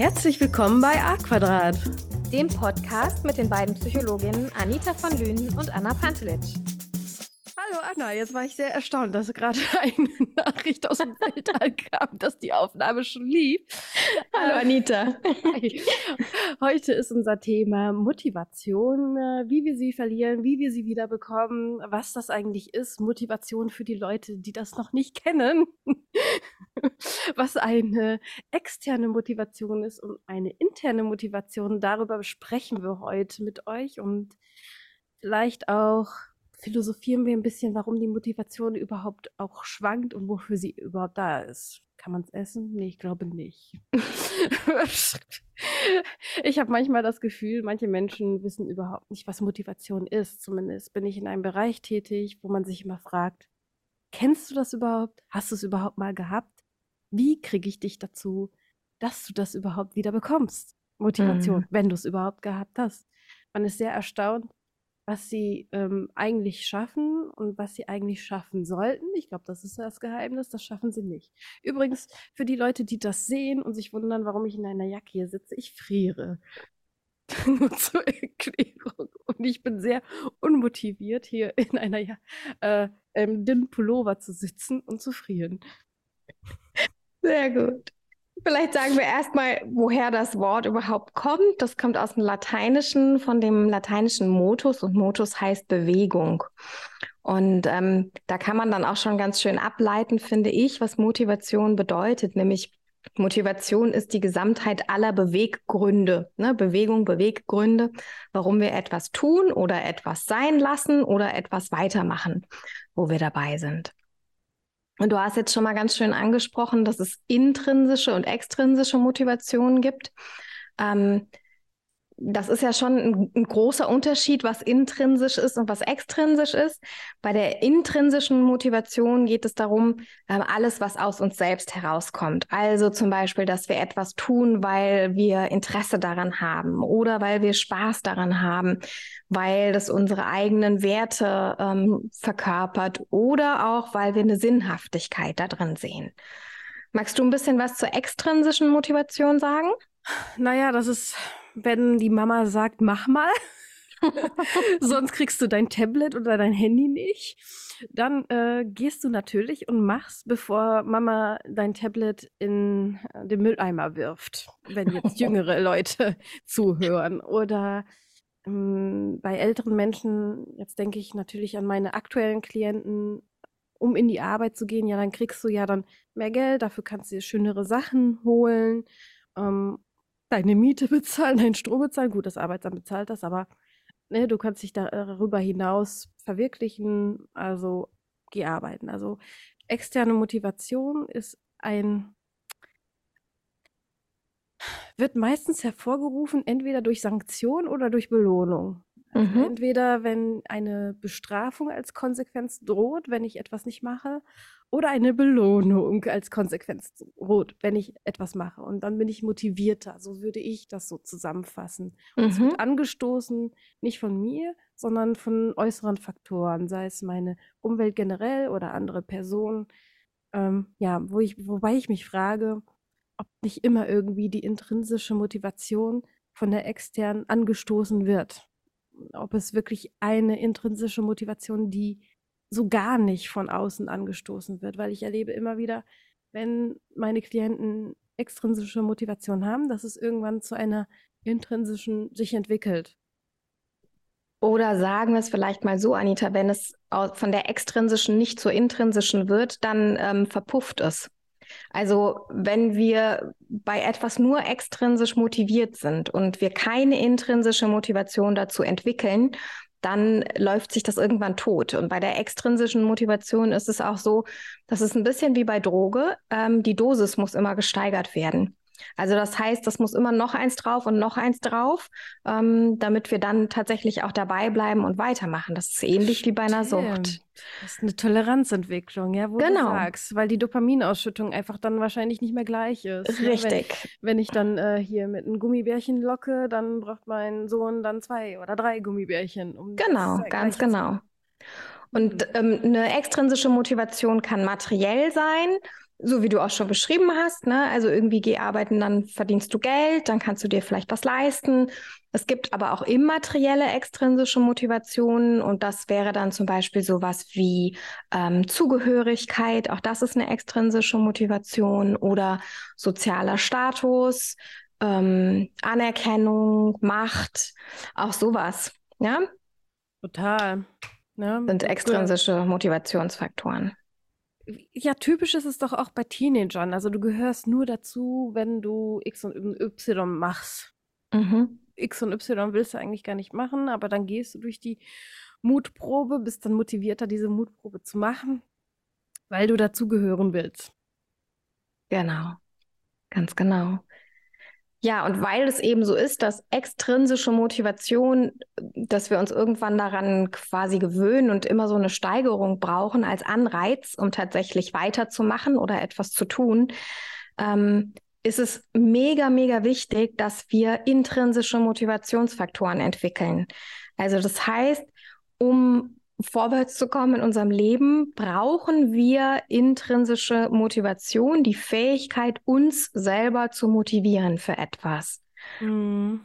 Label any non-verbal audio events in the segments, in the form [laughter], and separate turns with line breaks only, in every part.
Herzlich willkommen bei A Quadrat,
dem Podcast mit den beiden Psychologinnen Anita von Lünen und Anna Pantelitsch.
Anna, jetzt war ich sehr erstaunt, dass gerade [laughs] eine Nachricht aus dem Weltall kam, dass die Aufnahme schon lief.
Hallo äh, Anita.
Heute ist unser Thema Motivation, äh, wie wir sie verlieren, wie wir sie wiederbekommen, was das eigentlich ist, Motivation für die Leute, die das noch nicht kennen, [laughs] was eine externe Motivation ist und eine interne Motivation. Darüber sprechen wir heute mit euch und vielleicht auch philosophieren wir ein bisschen, warum die Motivation überhaupt auch schwankt und wofür sie überhaupt da ist. Kann man es essen? Nee, ich glaube nicht. [laughs] ich habe manchmal das Gefühl, manche Menschen wissen überhaupt nicht, was Motivation ist. Zumindest bin ich in einem Bereich tätig, wo man sich immer fragt, kennst du das überhaupt? Hast du es überhaupt mal gehabt? Wie kriege ich dich dazu, dass du das überhaupt wieder bekommst? Motivation, mhm. wenn du es überhaupt gehabt hast. Man ist sehr erstaunt, was sie ähm, eigentlich schaffen und was sie eigentlich schaffen sollten. Ich glaube, das ist das Geheimnis, das schaffen sie nicht. Übrigens, für die Leute, die das sehen und sich wundern, warum ich in einer Jacke hier sitze, ich friere. [laughs] Nur zur Erklärung. Und ich bin sehr unmotiviert, hier in einer ja, äh, ähm, dünnen Pullover zu sitzen und zu frieren.
Sehr gut. Vielleicht sagen wir erstmal, woher das Wort überhaupt kommt. Das kommt aus dem Lateinischen, von dem lateinischen Motus und Motus heißt Bewegung. Und ähm, da kann man dann auch schon ganz schön ableiten, finde ich, was Motivation bedeutet, nämlich Motivation ist die Gesamtheit aller Beweggründe, ne? Bewegung, Beweggründe, warum wir etwas tun oder etwas sein lassen oder etwas weitermachen, wo wir dabei sind. Und du hast jetzt schon mal ganz schön angesprochen, dass es intrinsische und extrinsische Motivationen gibt. Ähm, das ist ja schon ein, ein, großer Unterschied, was intrinsisch ist und was extrinsisch ist. Bei der intrinsischen Motivation geht es darum, ähm, alles, was aus uns selbst herauskommt. Also zum Beispiel, dass wir etwas tun, weil wir Interesse daran haben oder weil wir Spaß daran haben, weil das unsere eigenen Werte ähm, verkörpert oder auch, weil wir eine Sinnhaftigkeit da drin sehen. Magst du ein bisschen was zur extrinsischen Motivation sagen?
Naja, das ist wenn die Mama sagt, mach mal. [laughs] [laughs] Sonst kriegst du dein Tablet oder dein Handy nicht. Dann äh, gehst du natürlich und machst, bevor Mama dein Tablet in äh, den Mülleimer wirft, wenn jetzt [laughs] jüngere Leute zuhören. Oder ähm, bei älteren Menschen, jetzt denke ich natürlich an meine aktuellen Klienten, um in die Arbeit zu gehen, ja, dann kriegst du ja dann mehr Geld, dafür kannst du dir schönere Sachen holen. Ähm, deine Miete bezahlen, deinen Strom bezahlen. Gut, das Arbeitsamt bezahlt das, aber ne, du kannst dich darüber hinaus verwirklichen, also geh arbeiten. Also externe Motivation ist ein wird meistens hervorgerufen, entweder durch Sanktion oder durch Belohnung. Also mhm. Entweder wenn eine Bestrafung als Konsequenz droht, wenn ich etwas nicht mache, oder eine Belohnung als Konsequenz droht, wenn ich etwas mache. Und dann bin ich motivierter. So würde ich das so zusammenfassen. Und mhm. es wird angestoßen, nicht von mir, sondern von äußeren Faktoren, sei es meine Umwelt generell oder andere Personen. Ähm, ja, wo ich, wobei ich mich frage, ob nicht immer irgendwie die intrinsische Motivation von der externen angestoßen wird ob es wirklich eine intrinsische Motivation, die so gar nicht von außen angestoßen wird, weil ich erlebe immer wieder, wenn meine Klienten extrinsische Motivation haben, dass es irgendwann zu einer intrinsischen sich entwickelt.
Oder sagen wir es vielleicht mal so, Anita, wenn es von der extrinsischen nicht zur intrinsischen wird, dann ähm, verpufft es. Also wenn wir bei etwas nur extrinsisch motiviert sind und wir keine intrinsische Motivation dazu entwickeln, dann läuft sich das irgendwann tot. Und bei der extrinsischen Motivation ist es auch so, dass es ein bisschen wie bei Droge, ähm, die Dosis muss immer gesteigert werden. Also das heißt, das muss immer noch eins drauf und noch eins drauf, ähm, damit wir dann tatsächlich auch dabei bleiben und weitermachen. Das ist ähnlich wie bei einer Sucht.
Das ist eine Toleranzentwicklung, ja, wo genau. du sagst, weil die Dopaminausschüttung einfach dann wahrscheinlich nicht mehr gleich ist.
Richtig.
Ne? Wenn, wenn, ich dann äh, hier mit einem Gummibärchen locke, dann braucht mein Sohn dann zwei oder drei Gummibärchen.
Um genau, ganz genau. Und mhm. ähm, eine extrinsische Motivation kann materiell sein so wie du auch schon beschrieben hast, ne? Also irgendwie geh arbeiten, dann verdienst du Geld, dann kannst du dir vielleicht was leisten. Es gibt aber auch immaterielle extrinsische Motivationen und das wäre dann zum Beispiel sowas wie ähm, Zugehörigkeit, auch das ist eine extrinsische Motivation oder sozialer Status, ähm, Anerkennung, Macht, auch sowas, ja?
Total.
Ja, sind extrinsische Motivationsfaktoren
ja, typisch ist es doch auch bei Teenagern. Also du gehörst nur dazu, wenn du X und Y machst. Mhm. X und Y willst du eigentlich gar nicht machen, aber dann gehst du durch die Mutprobe, bist dann motivierter, diese Mutprobe zu machen, weil du dazugehören willst.
Genau, ganz genau. Ja, und weil es eben so ist, dass extrinsische Motivation, dass wir uns irgendwann daran quasi gewöhnen und immer so eine Steigerung brauchen als Anreiz, um tatsächlich weiterzumachen oder etwas zu tun, ähm, ist es mega, mega wichtig, dass wir intrinsische Motivationsfaktoren entwickeln. Also das heißt, um vorwärts zu kommen in unserem Leben, brauchen wir intrinsische Motivation, die Fähigkeit, uns selber zu motivieren für etwas. Mhm.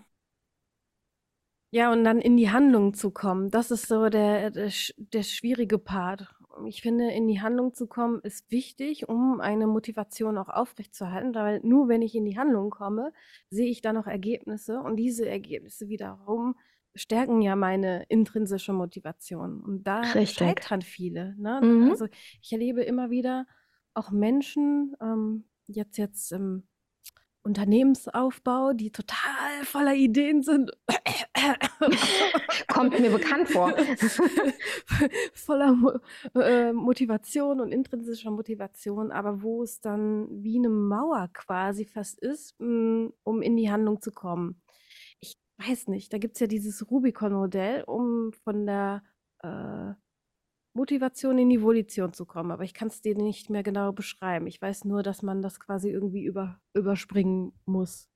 Ja, und dann in die Handlung zu kommen, das ist so der, der, der schwierige Part. Ich finde, in die Handlung zu kommen ist wichtig, um eine Motivation auch aufrechtzuerhalten, weil nur wenn ich in die Handlung komme, sehe ich dann noch Ergebnisse und diese Ergebnisse wiederum stärken ja meine intrinsische Motivation. Und da Richtig. scheitern viele. Ne? Mhm. Also ich erlebe immer wieder auch Menschen, ähm, jetzt jetzt im Unternehmensaufbau, die total voller Ideen sind.
Kommt mir bekannt vor. [laughs]
voller Mo äh, Motivation und intrinsischer Motivation, aber wo es dann wie eine Mauer quasi fast ist, mh, mm, um in die Handlung zu kommen weiß nicht, da gibt es ja dieses Rubicon-Modell, um von der äh, Motivation in die Volition zu kommen. Aber ich kann es dir nicht mehr genau beschreiben. Ich weiß nur, dass man das quasi irgendwie über, überspringen muss.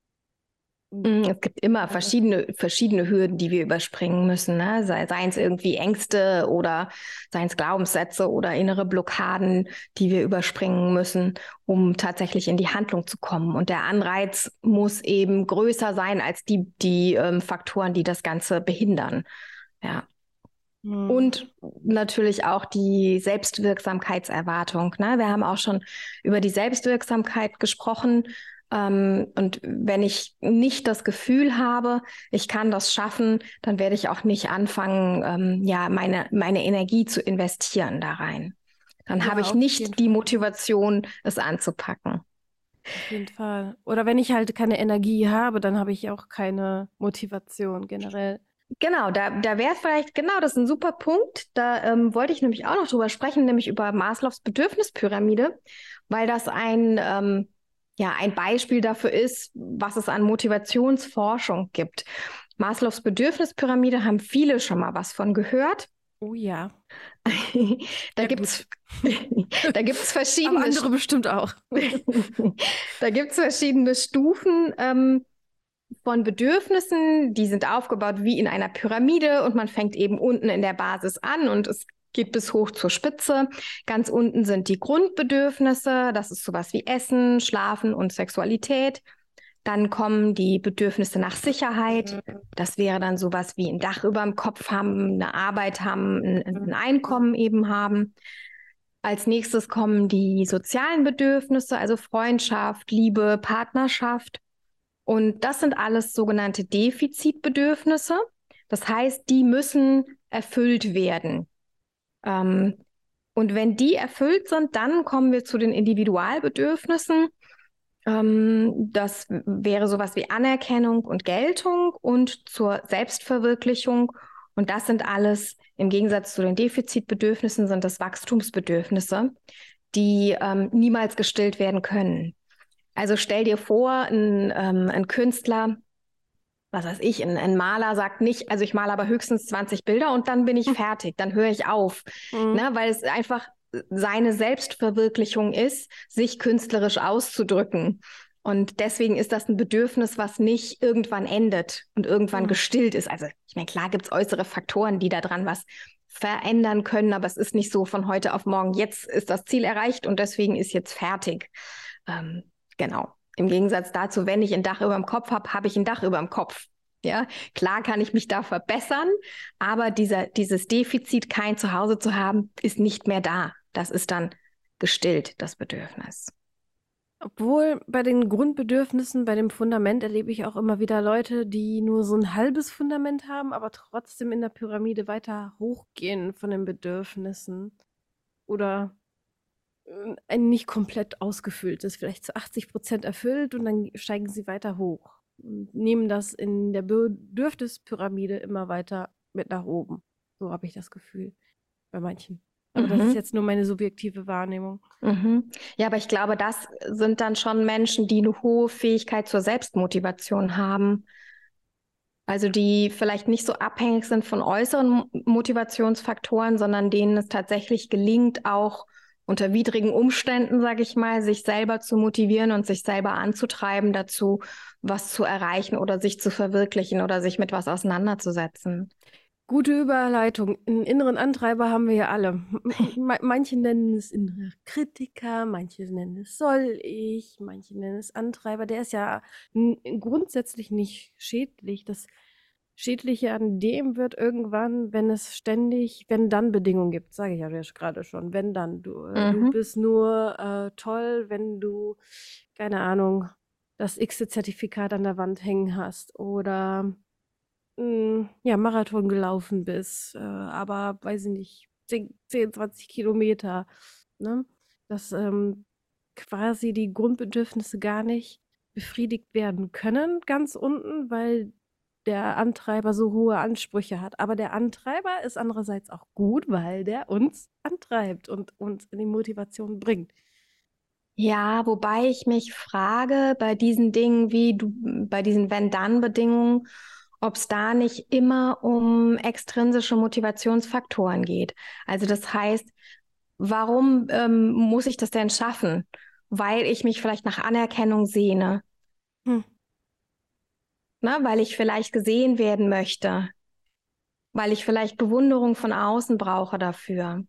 Mm, es gibt immer verschiedene, verschiedene Hürden, die wir überspringen müssen. Ne? Sei, seien es irgendwie Ängste oder seien es Glaubenssätze oder innere Blockaden, die wir überspringen müssen, um tatsächlich in die Handlung zu kommen. Und der Anreiz muss eben größer sein als die, die ähm, Faktoren, die das Ganze behindern. Ja. Hm. Und natürlich auch die Selbstwirksamkeitserwartung. Ne? Wir haben auch schon über die Selbstwirksamkeit gesprochen. Ähm, und wenn ich nicht das Gefühl habe, ich kann das schaffen, dann werde ich auch nicht anfangen, ähm, ja, meine, meine Energie zu investieren da rein. Dann ja, habe ich nicht die Motivation, es anzupacken.
Auf jeden Fall. Oder wenn ich halt keine Energie habe, dann habe ich auch keine Motivation generell.
Genau, da, da wäre vielleicht, genau, das ist ein super Punkt. Da ähm, wollte ich nämlich auch noch drüber sprechen, nämlich über Maslows Bedürfnispyramide, weil das ein ähm, ja ein Beispiel dafür ist, was es an Motivationsforschung gibt. Maslows Bedürfnispyramide haben viele schon mal was von gehört.
Oh ja. [laughs]
da gibt es [laughs] da gibt's verschiedene.
Aber andere bestimmt auch. [laughs]
da gibt es verschiedene Stufen ähm, von Bedürfnissen. Die sind aufgebaut wie in einer Pyramide und man fängt eben unten in der Basis an und es geht bis hoch zur Spitze. Ganz unten sind die Grundbedürfnisse, das ist sowas wie Essen, Schlafen und Sexualität. Dann kommen die Bedürfnisse nach Sicherheit. Das wäre dann sowas wie ein Dach über dem Kopf haben, eine Arbeit haben, ein, ein Einkommen eben haben. Als nächstes kommen die sozialen Bedürfnisse, also Freundschaft, Liebe, Partnerschaft. Und das sind alles sogenannte Defizitbedürfnisse. Das heißt, die müssen erfüllt werden. Ähm, und wenn die erfüllt sind, dann kommen wir zu den Individualbedürfnissen. Ähm, das wäre sowas wie Anerkennung und Geltung und zur Selbstverwirklichung. Und das sind alles, im Gegensatz zu den Defizitbedürfnissen, sind das Wachstumsbedürfnisse, die ähm, niemals gestillt werden können. Also stell dir vor, ein, ähm, ein Künstler was weiß ich, ein, ein, Maler sagt nicht, also ich male aber höchstens 20 Bilder und dann bin ich hm. fertig, dann höre ich auf, mhm. ne, weil es einfach seine Selbstverwirklichung ist, sich künstlerisch auszudrücken. Und deswegen ist das ein Bedürfnis, was nicht irgendwann endet und irgendwann mhm. gestillt ist. Also ich meine, klar gibt es äußere Faktoren, die daran was verändern können, aber es ist nicht so von heute auf morgen, jetzt ist das Ziel erreicht und deswegen ist jetzt fertig. Ähm, genau. Im Gegensatz dazu, wenn ich ein Dach über dem Kopf habe, habe ich ein Dach über dem Kopf. Ja, klar kann ich mich da verbessern, aber dieser, dieses Defizit, kein Zuhause zu haben, ist nicht mehr da. Das ist dann gestillt, das Bedürfnis.
Obwohl bei den Grundbedürfnissen, bei dem Fundament erlebe ich auch immer wieder Leute, die nur so ein halbes Fundament haben, aber trotzdem in der Pyramide weiter hochgehen von den Bedürfnissen. Oder ein nicht komplett ausgefülltes, vielleicht zu 80 Prozent erfüllt und dann steigen sie weiter hoch und nehmen das in der Bedürfnispyramide immer weiter mit nach oben. So habe ich das Gefühl bei manchen. Aber mhm. das ist jetzt nur meine subjektive Wahrnehmung.
Mhm. Ja, aber ich glaube, das sind dann schon Menschen, die eine hohe Fähigkeit zur Selbstmotivation haben. Also die vielleicht nicht so abhängig sind von äußeren Motivationsfaktoren, sondern denen es tatsächlich gelingt, auch unter widrigen Umständen, sage ich mal, sich selber zu motivieren und sich selber anzutreiben dazu, was zu erreichen oder sich zu verwirklichen oder sich mit was auseinanderzusetzen.
Gute Überleitung. Einen inneren Antreiber haben wir ja alle. [laughs] Manche nennen es innerer Kritiker, manche nennen es soll ich, manche nennen es Antreiber. Der ist ja grundsätzlich nicht schädlich. Das Schädliche an dem wird irgendwann, wenn es ständig, wenn dann Bedingungen gibt, sage ich ja gerade schon, wenn dann. Du, äh, mhm. du bist nur äh, toll, wenn du, keine Ahnung, das X-Zertifikat an der Wand hängen hast oder hm, ja, Marathon gelaufen bist, äh, aber weiß ich nicht, 10, 10 20 Kilometer, ne? Dass ähm, quasi die Grundbedürfnisse gar nicht befriedigt werden können, ganz unten, weil der Antreiber so hohe Ansprüche hat. Aber der Antreiber ist andererseits auch gut, weil der uns antreibt und uns in die Motivation bringt.
Ja, wobei ich mich frage bei diesen Dingen wie du, bei diesen Wenn-Dann-Bedingungen, ob es da nicht immer um extrinsische Motivationsfaktoren geht. Also das heißt, warum ähm, muss ich das denn schaffen? Weil ich mich vielleicht nach Anerkennung sehne. Hm. Na, weil ich vielleicht gesehen werden möchte. Weil ich vielleicht Bewunderung von außen brauche dafür.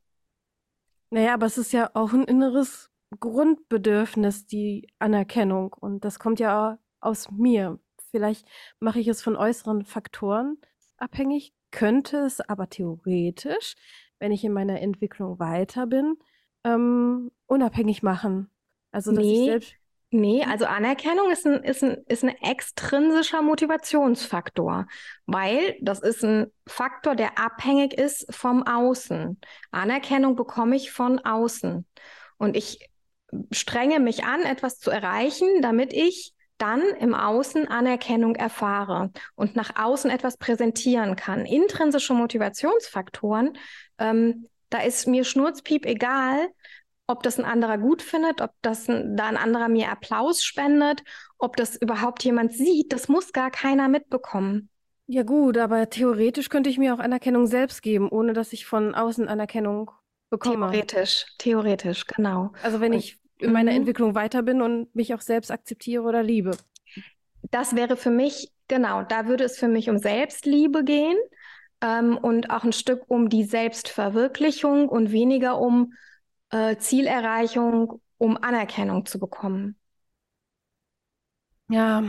Naja, aber es ist ja auch ein inneres Grundbedürfnis, die Anerkennung. Und das kommt ja aus mir. Vielleicht mache ich es von äußeren Faktoren abhängig, könnte es aber theoretisch, wenn ich in meiner Entwicklung weiter bin, ähm, unabhängig machen.
Also, dass nee, ich selbst. Nee, also Anerkennung ist ein, ist, ein, ist ein extrinsischer Motivationsfaktor, weil das ist ein Faktor, der abhängig ist vom Außen. Anerkennung bekomme ich von außen. Und ich strenge mich an, etwas zu erreichen, damit ich dann im Außen Anerkennung erfahre und nach außen etwas präsentieren kann. Intrinsische Motivationsfaktoren, ähm, da ist mir Schnurzpiep egal, ob das ein anderer gut findet, ob das ein, da ein anderer mir Applaus spendet, ob das überhaupt jemand sieht, das muss gar keiner mitbekommen.
Ja gut, aber theoretisch könnte ich mir auch Anerkennung selbst geben, ohne dass ich von außen Anerkennung bekomme.
Theoretisch, theoretisch, genau.
Also wenn und ich in meiner mhm. Entwicklung weiter bin und mich auch selbst akzeptiere oder liebe.
Das wäre für mich, genau, da würde es für mich um Selbstliebe gehen ähm, und auch ein Stück um die Selbstverwirklichung und weniger um äh, Zielerreichung, um Anerkennung zu bekommen.
Ja,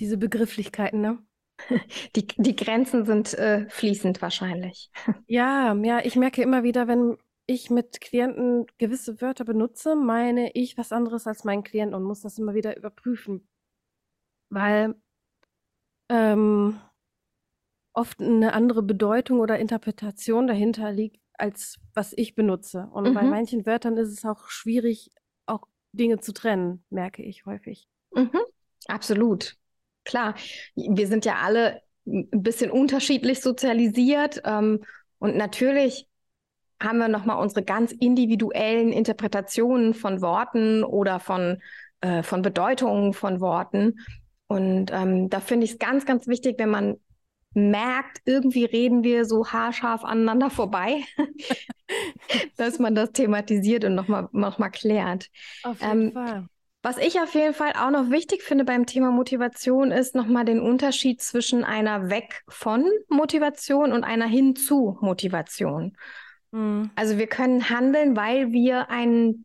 diese Begrifflichkeiten, ne? [laughs]
Die, die Grenzen sind äh, fließend wahrscheinlich. [laughs]
Ja, ja, ich merke immer wieder, wenn ich mit Klienten gewisse Wörter benutze, meine ich was anderes als mein Klient und muss das immer wieder überprüfen. Weil ähm, oft eine andere Bedeutung oder Interpretation dahinter liegt, als was ich benutze. Und mhm. bei manchen Wörtern ist es auch schwierig, auch Dinge zu trennen, merke ich häufig.
Mhm. Absolut. Klar, wir sind ja alle ein bisschen unterschiedlich sozialisiert. Ähm, und natürlich haben wir nochmal unsere ganz individuellen Interpretationen von Worten oder von, äh, von Bedeutungen von Worten. Und ähm, da finde ich es ganz, ganz wichtig, wenn man merkt, irgendwie reden wir so haarscharf aneinander vorbei, [laughs] dass man das thematisiert und nochmal noch mal klärt.
Auf jeden ähm, Fall.
Was ich auf jeden Fall auch noch wichtig finde beim Thema Motivation ist nochmal den Unterschied zwischen einer Weg von Motivation und einer hin zu Motivation. Mhm. Also wir können handeln, weil wir einen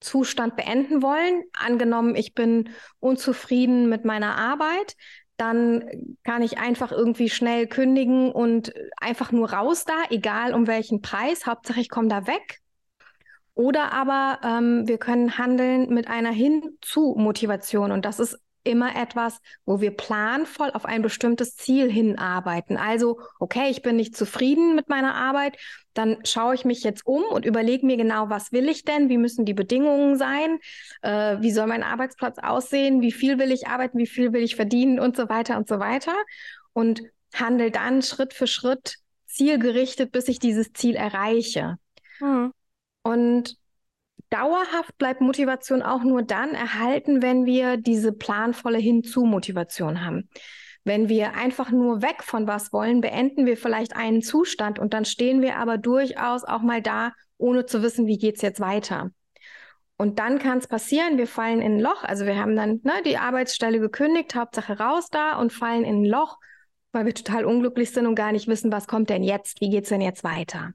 Zustand beenden wollen. Angenommen, ich bin unzufrieden mit meiner Arbeit, dann kann ich einfach irgendwie schnell kündigen und einfach nur raus da, egal um welchen Preis. Hauptsache, ich komme da weg. Oder aber ähm, wir können handeln mit einer Hin-zu-Motivation. Und das ist immer etwas, wo wir planvoll auf ein bestimmtes Ziel hinarbeiten. Also, okay, ich bin nicht zufrieden mit meiner Arbeit, dann schaue ich mich jetzt um und überlege mir genau, was will ich denn, wie müssen die Bedingungen sein, äh, wie soll mein Arbeitsplatz aussehen, wie viel will ich arbeiten, wie viel will ich verdienen und so weiter und so weiter. Und handle dann Schritt für Schritt zielgerichtet, bis ich dieses Ziel erreiche. Mhm. Und dauerhaft bleibt Motivation auch nur dann erhalten, wenn wir diese planvolle Hinzu-Motivation haben. Wenn wir einfach nur weg von was wollen, beenden wir vielleicht einen Zustand und dann stehen wir aber durchaus auch mal da, ohne zu wissen, wie geht es jetzt weiter. Und dann kann es passieren, wir fallen in ein Loch. Also wir haben dann ne, die Arbeitsstelle gekündigt, Hauptsache raus da und fallen in ein Loch, weil wir total unglücklich sind und gar nicht wissen, was kommt denn jetzt, wie geht es denn jetzt weiter.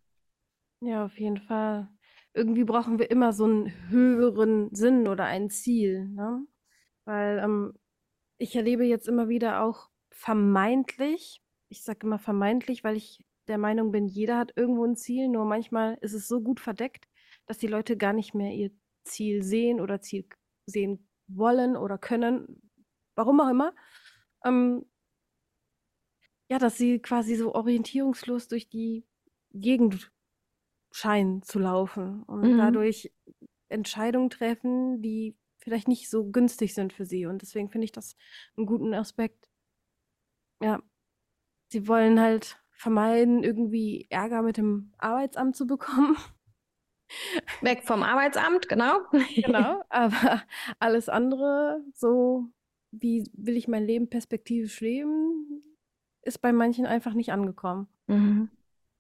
Ja, auf jeden Fall irgendwie brauchen wir immer so einen höheren Sinn oder ein Ziel, ne? Weil ähm, ich erlebe jetzt immer wieder auch vermeintlich, ich sage immer vermeintlich, weil ich der Meinung bin, jeder hat irgendwo ein Ziel, nur manchmal ist es so gut verdeckt, dass die Leute gar nicht mehr ihr Ziel sehen oder Ziel sehen wollen oder können, warum auch immer. Ähm, ja, dass sie quasi so orientierungslos durch die Gegend scheinen zu laufen und mhm. dadurch Entscheidungen treffen, die vielleicht nicht so günstig sind für sie. Und deswegen finde ich das einen guten Aspekt. Ja, sie wollen halt vermeiden, irgendwie Ärger mit dem Arbeitsamt zu bekommen.
Weg vom Arbeitsamt, genau.
genau, [laughs] aber alles andere, so wie will ich mein Leben perspektivisch leben, ist bei manchen einfach nicht angekommen. Mhm.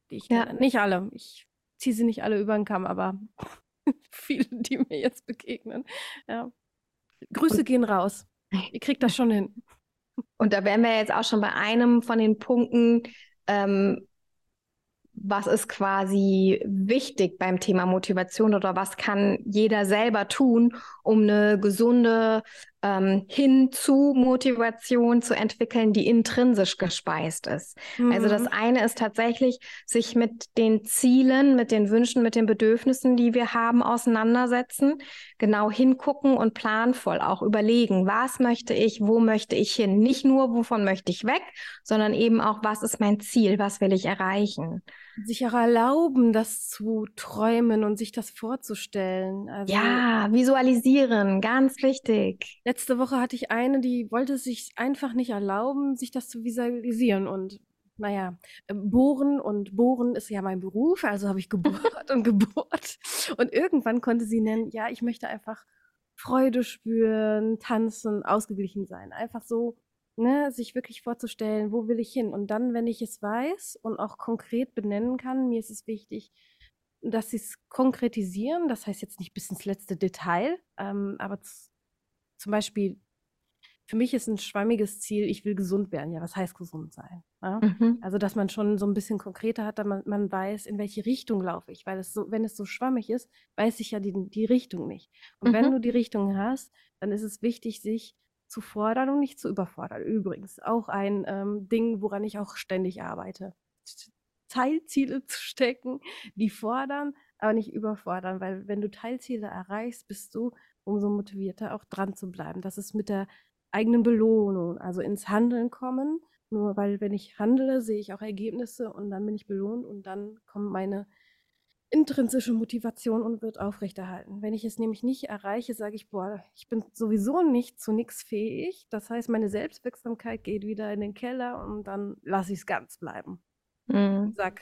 Ich ja. Nicht alle. Ich ziehe sie nicht alle über den Kamm, aber [laughs] viele, die mir jetzt begegnen. Ja. Grüße und, gehen raus. Ihr kriegt das schon hin.
Und da wären wir jetzt auch schon bei einem von den Punkten, ähm, was ist quasi wichtig beim Thema Motivation oder was kann jeder selber tun, um eine gesunde ähm, hin zu Motivation zu entwickeln, die intrinsisch gespeist ist. Mhm. Also das mhm. eine ist tatsächlich, sich mit den Zielen, mit den Wünschen, mit den Bedürfnissen, die wir haben, auseinandersetzen, genau hingucken und planvoll auch überlegen, was möchte ich, wo möchte ich hin. Nicht nur, wovon möchte ich weg, sondern eben auch, was ist mein Ziel, was will ich erreichen.
Sich auch erlauben, das zu träumen und sich das vorzustellen.
Also, ja, visualisieren, ganz wichtig.
Letzte Woche hatte ich eine, die wollte sich einfach nicht erlauben, sich das zu visualisieren. Und naja, äh, bohren und bohren ist ja mein Beruf, also habe ich gebohrt und [laughs] gebohrt. Und irgendwann konnte sie nennen, ja, ich möchte einfach Freude spüren, tanzen, ausgeglichen sein. Einfach so, ne, sich wirklich vorzustellen, wo will ich hin? Und dann, wenn ich es weiß und auch konkret benennen kann, mir ist es wichtig, dass sie es konkretisieren. Das heißt jetzt nicht bis ins letzte Detail, ähm, aber zum Beispiel, für mich ist ein schwammiges Ziel, ich will gesund werden. Ja, was heißt gesund sein? Ja? Mhm. Also, dass man schon so ein bisschen konkreter hat, damit man weiß, in welche Richtung laufe ich. Weil es so, wenn es so schwammig ist, weiß ich ja die, die Richtung nicht. Und mhm. wenn du die Richtung hast, dann ist es wichtig, sich zu fordern und nicht zu überfordern. Übrigens auch ein ähm, Ding, woran ich auch ständig arbeite. Teilziele zu stecken, die fordern, aber nicht überfordern, weil wenn du Teilziele erreichst, bist du umso motivierter auch dran zu bleiben. Das ist mit der eigenen Belohnung, also ins Handeln kommen. Nur weil, wenn ich handle, sehe ich auch Ergebnisse und dann bin ich belohnt und dann kommt meine intrinsische Motivation und wird aufrechterhalten. Wenn ich es nämlich nicht erreiche, sage ich, boah, ich bin sowieso nicht zu nichts fähig. Das heißt, meine Selbstwirksamkeit geht wieder in den Keller und dann lasse ich es ganz bleiben. Mhm. Sag,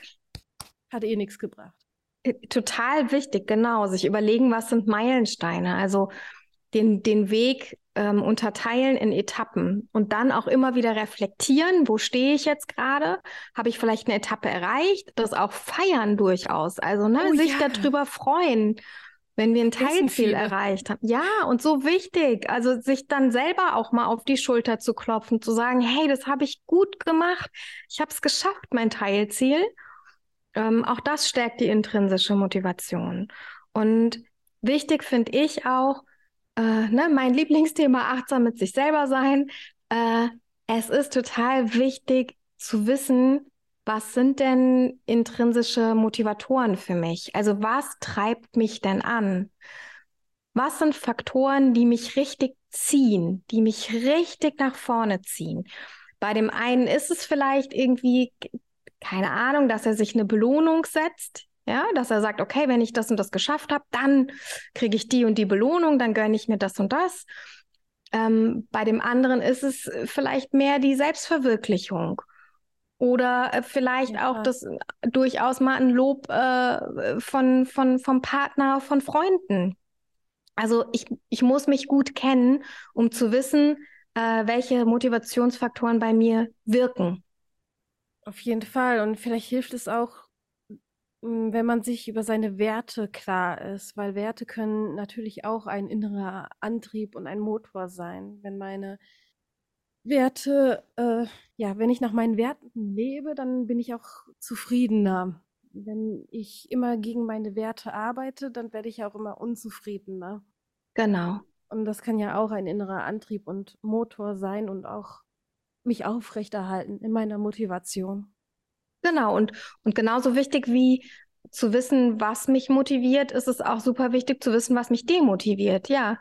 hat eh nichts gebracht.
Äh, total wichtig, genau. Sich überlegen, was sind Meilensteine. Also den, den Weg ähm, unterteilen in Etappen und dann auch immer wieder reflektieren, wo stehe ich jetzt gerade? Habe ich vielleicht eine Etappe erreicht? Das auch feiern durchaus. Also ne, oh, sich ja. darüber freuen. wenn wir ein Teilziel erreicht haben. Ja, und so wichtig, also sich dann selber auch mal auf die Schulter zu klopfen, zu sagen, hey, das habe ich gut gemacht, ich habe es geschafft, mein Teilziel. Ähm, auch das stärkt die intrinsische Motivation. Und wichtig finde ich auch, äh, ne, mein Lieblingsthema, achtsam mit sich selber sein. Äh, es ist total wichtig zu wissen, was sind denn intrinsische Motivatoren für mich? Also was treibt mich denn an? Was sind Faktoren, die mich richtig ziehen, die mich richtig nach vorne ziehen? Bei dem einen ist es vielleicht irgendwie, keine Ahnung, dass er sich eine Belohnung setzt, ja, dass er sagt, okay, wenn ich das und das geschafft habe, dann kriege ich die und die Belohnung, dann gönne ich mir das und das. Ähm, bei dem anderen ist es vielleicht mehr die Selbstverwirklichung. Oder äh, vielleicht ja. auch das äh, durchaus mal ein Lob äh, von, von, vom Partner, von Freunden. Also ich, ich muss mich gut kennen, um zu wissen, äh, welche Motivationsfaktoren bei mir wirken.
Auf jeden Fall. Und vielleicht hilft es auch, wenn man sich über seine Werte klar ist, weil Werte können natürlich auch ein innerer Antrieb und ein Motor sein. Wenn meine Werte, äh, ja, wenn ich nach meinen Werten lebe, dann bin ich auch zufriedener. Wenn ich immer gegen meine Werte arbeite, dann werde ich auch immer unzufriedener.
Genau.
Und das kann ja auch ein innerer Antrieb und Motor sein und auch mich aufrechterhalten in meiner Motivation.
Genau, und, und genauso wichtig wie zu wissen, was mich motiviert, ist es auch super wichtig zu wissen, was mich demotiviert. Ja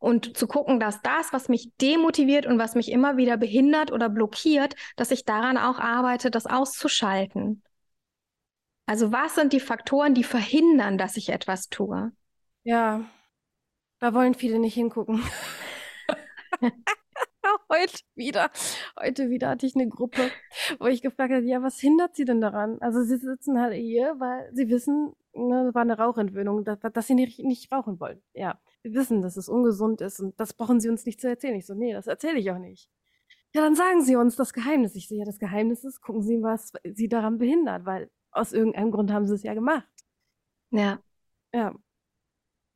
und zu gucken, dass das, was mich demotiviert und was mich immer wieder behindert oder blockiert, dass ich daran auch arbeite, das auszuschalten. Also was sind die Faktoren, die verhindern, dass ich etwas tue?
Ja, da wollen viele nicht hingucken. [laughs] heute wieder, heute wieder hatte ich eine Gruppe, wo ich gefragt habe, ja, was hindert sie denn daran? Also sie sitzen halt hier, weil sie wissen, ne, das war eine Rauchentwöhnung, dass, dass sie nicht, nicht rauchen wollen. Ja wir wissen, dass es ungesund ist und das brauchen Sie uns nicht zu erzählen. Ich so, nee, das erzähle ich auch nicht. Ja, dann sagen Sie uns das Geheimnis. Ich so, ja, das Geheimnis ist, gucken Sie, was Sie daran behindert, weil aus irgendeinem Grund haben Sie es ja gemacht.
Ja.
Ja.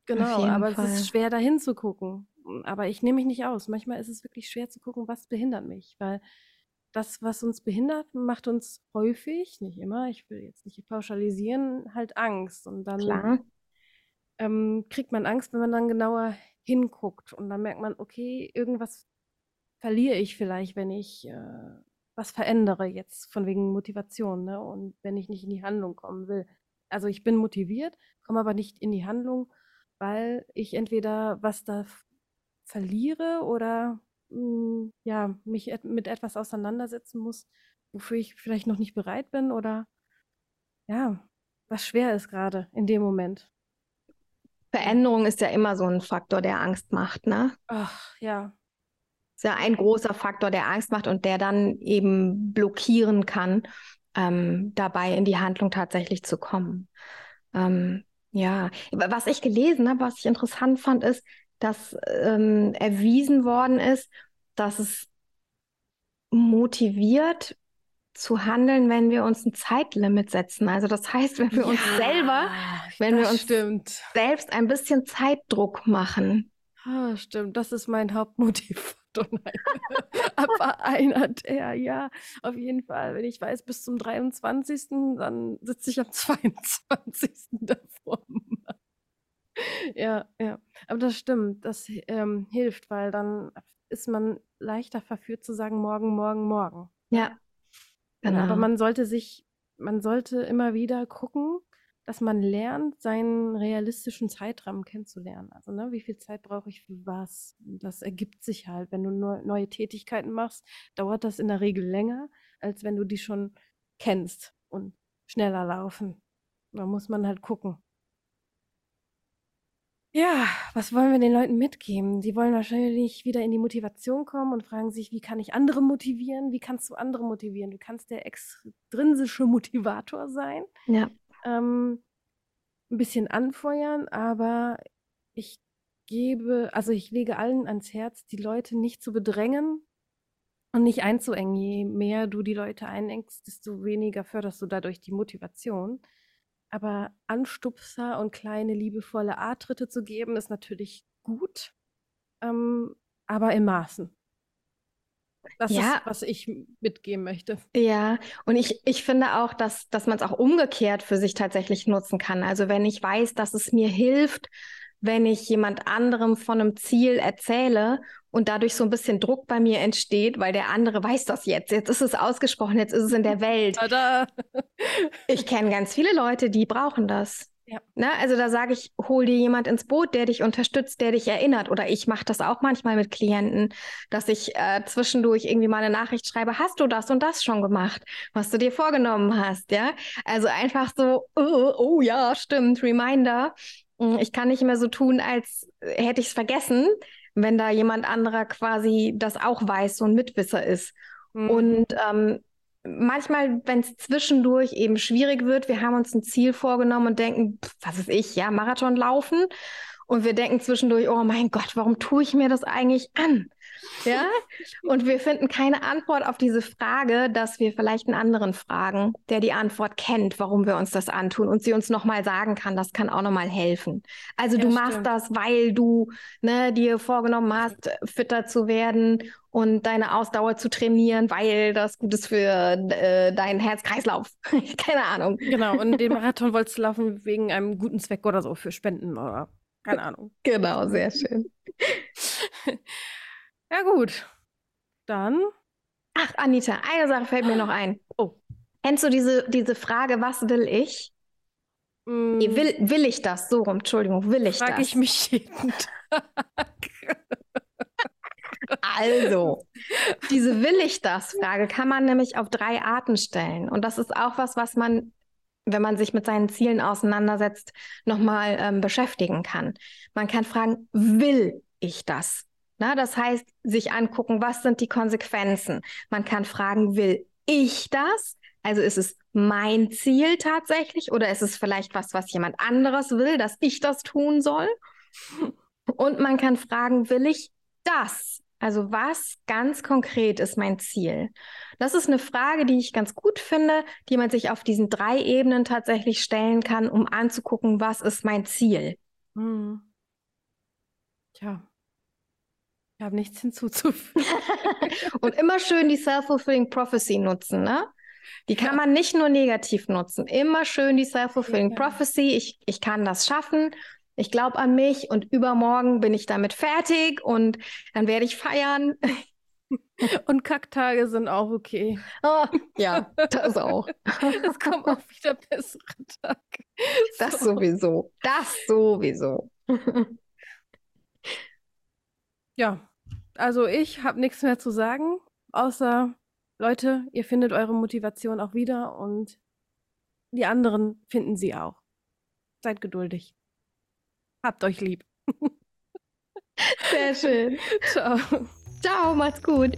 Genau, aber Fall. es ist schwer, da hinzugucken. Aber ich nehme mich nicht aus. Manchmal ist es wirklich schwer zu gucken, was behindert mich, weil das, was uns behindert, macht uns häufig, nicht immer, ich will jetzt nicht pauschalisieren, halt Angst. Und dann ähm, kriegt man Angst, wenn man dann genauer hinguckt und dann merkt man, okay, irgendwas verliere ich vielleicht, wenn ich äh, was verändere jetzt von wegen Motivation, ne? Und wenn ich nicht in die Handlung kommen will. Also ich bin motiviert, komme aber nicht in die Handlung, weil ich entweder was da verliere oder mh, hm, ja, mich et mit etwas auseinandersetzen muss, wofür ich vielleicht noch nicht bereit bin oder ja, was schwer ist gerade in dem Moment.
Veränderung ist ja immer so ein Faktor, der Angst macht, ne?
Ach, ja.
Ist ja ein großer Faktor, der Angst macht und der dann eben blockieren kann, ähm, dabei in die Handlung tatsächlich zu kommen. Ähm, ja, was ich gelesen habe, was ich interessant fand, ist, dass ähm, erwiesen worden ist, dass es motiviert, zu handeln, wenn wir uns ein Zeitlimit setzen. Also das heißt, wenn wir ja, uns selber, wenn wir uns
stimmt.
selbst ein bisschen Zeitdruck machen.
Ah, stimmt, das ist mein Hauptmotiv. [laughs] Aber einer der, ja, auf jeden Fall. Wenn ich weiß, bis zum 23., dann sitze ich am [laughs] 22. davor. Ja, ja. Aber das stimmt, das ähm, hilft, weil dann ist man leichter verführt zu sagen, morgen, morgen, morgen.
Ja,
Genau. Aber man sollte sich, man sollte immer wieder gucken, dass man lernt, seinen realistischen Zeitrahmen kennenzulernen. Also, ne, wie viel Zeit brauche ich für was? Das ergibt sich halt. Wenn du neue Tätigkeiten machst, dauert das in der Regel länger, als wenn du die schon kennst und schneller laufen. Da muss man halt gucken. Ja, was wollen wir den Leuten mitgeben? Die wollen wahrscheinlich wieder in die Motivation kommen und fragen sich, wie kann ich andere motivieren? Wie kannst du andere motivieren? Du kannst der extrinsische Motivator sein.
Ja.
Ähm, ein bisschen anfeuern, aber ich gebe, also ich lege allen ans Herz, die Leute nicht zu bedrängen und nicht einzuengen. Je mehr du die Leute einengst, desto weniger förderst du dadurch die Motivation. Aber Anstupser und kleine liebevolle Artritte zu geben, ist natürlich gut, ähm, aber in Maßen. Das
Ja,
ist, was ich mitgeben möchte.
Ja, und ich, ich finde auch, dass, dass man es auch umgekehrt für sich tatsächlich nutzen kann. Also wenn ich weiß, dass es mir hilft, wenn ich jemand anderem von einem Ziel erzähle und dadurch so ein bisschen Druck bei mir entsteht, weil der andere weiß das jetzt. Jetzt ist es ausgesprochen, jetzt ist es in der Welt.
Tada!
Ich kenne ganz viele Leute, die brauchen das.
Ja.
Ne? Also da sage ich, hol dir jemand ins Boot, der dich unterstützt, der dich erinnert. Oder ich mache das auch manchmal mit Klienten, dass ich äh, zwischendurch irgendwie mal eine Nachricht schreibe, hast du das und das schon gemacht, was du dir vorgenommen hast, ja? Also einfach so, oh, oh ja, stimmt, Reminder. Hm, ich kann nicht mehr so tun, als hätte ich es vergessen, wenn da jemand anderer quasi das auch weiß, so ein Mitwisser ist.
Mhm.
Und ähm, manchmal, wenn es zwischendurch eben schwierig wird, wir haben uns ein Ziel vorgenommen und denken, pff, was ist ich, ja, Marathon laufen. Und wir denken zwischendurch, oh mein Gott, warum tue ich mir das eigentlich an? Ja, und wir finden keine Antwort auf diese Frage, dass wir vielleicht einen anderen fragen, der die Antwort kennt, warum wir uns das antun und sie uns nochmal sagen kann. Das kann auch nochmal helfen. Also
Ja,
du machst
stimmt.
das, weil du ne, dir vorgenommen hast, fitter zu werden und deine Ausdauer zu trainieren, weil das gut ist für äh, deinen Herz-Kreislauf. [laughs] Keine Ahnung.
Genau, und den [laughs] Marathon wolltest du laufen wegen einem guten Zweck oder so, für Spenden oder keine Ahnung.
Genau, sehr schön. [laughs]
Ja, gut. Dann.
Ach, Anita, eine Sache fällt mir noch ein.
Oh.
Kennst du diese, diese Frage, was will ich? Nee,
mm,
will, will ich das? So rum, Entschuldigung, will ich
frage
das?
ich mich jeden Tag. [laughs]
Also, diese will ich das Frage kann man nämlich auf drei Arten stellen. Und das ist auch was, was man, wenn man sich mit seinen Zielen auseinandersetzt, nochmal ähm, beschäftigen kann. Man kann fragen, will ich das? Na, das heißt, sich angucken, was sind die Konsequenzen? Man kann fragen, will ich das? Also ist es mein Ziel tatsächlich oder ist es vielleicht was, was jemand anderes will, dass ich das tun soll? Und man kann fragen, will ich das? Also was ganz konkret ist mein Ziel? Das ist eine Frage, die ich ganz gut finde, die man sich auf diesen drei Ebenen tatsächlich stellen kann, um anzugucken, was ist mein Ziel.
Hm. Tja. Ich habe nichts hinzuzufügen. [laughs]
Und immer schön die Self-Fulfilling Prophecy nutzen, ne? Die kann
Ja.
man nicht nur negativ nutzen. Immer schön die Self-Fulfilling
Ja.
Prophecy. Ich, ich kann das schaffen. Ich glaube an mich und übermorgen bin ich damit fertig und dann werde ich feiern. [laughs]
Und Kacktage sind auch okay.
Oh, ja, das auch. [laughs]
Es kommen auch wieder bessere Tage.
Das
So.
sowieso. Das sowieso.
Ja, also ich habe nichts mehr zu sagen, außer Leute, ihr findet eure Motivation auch wieder und die anderen finden sie auch. Seid geduldig. Habt euch lieb.
Sehr schön. [laughs]
Ciao.
Ciao, macht's gut.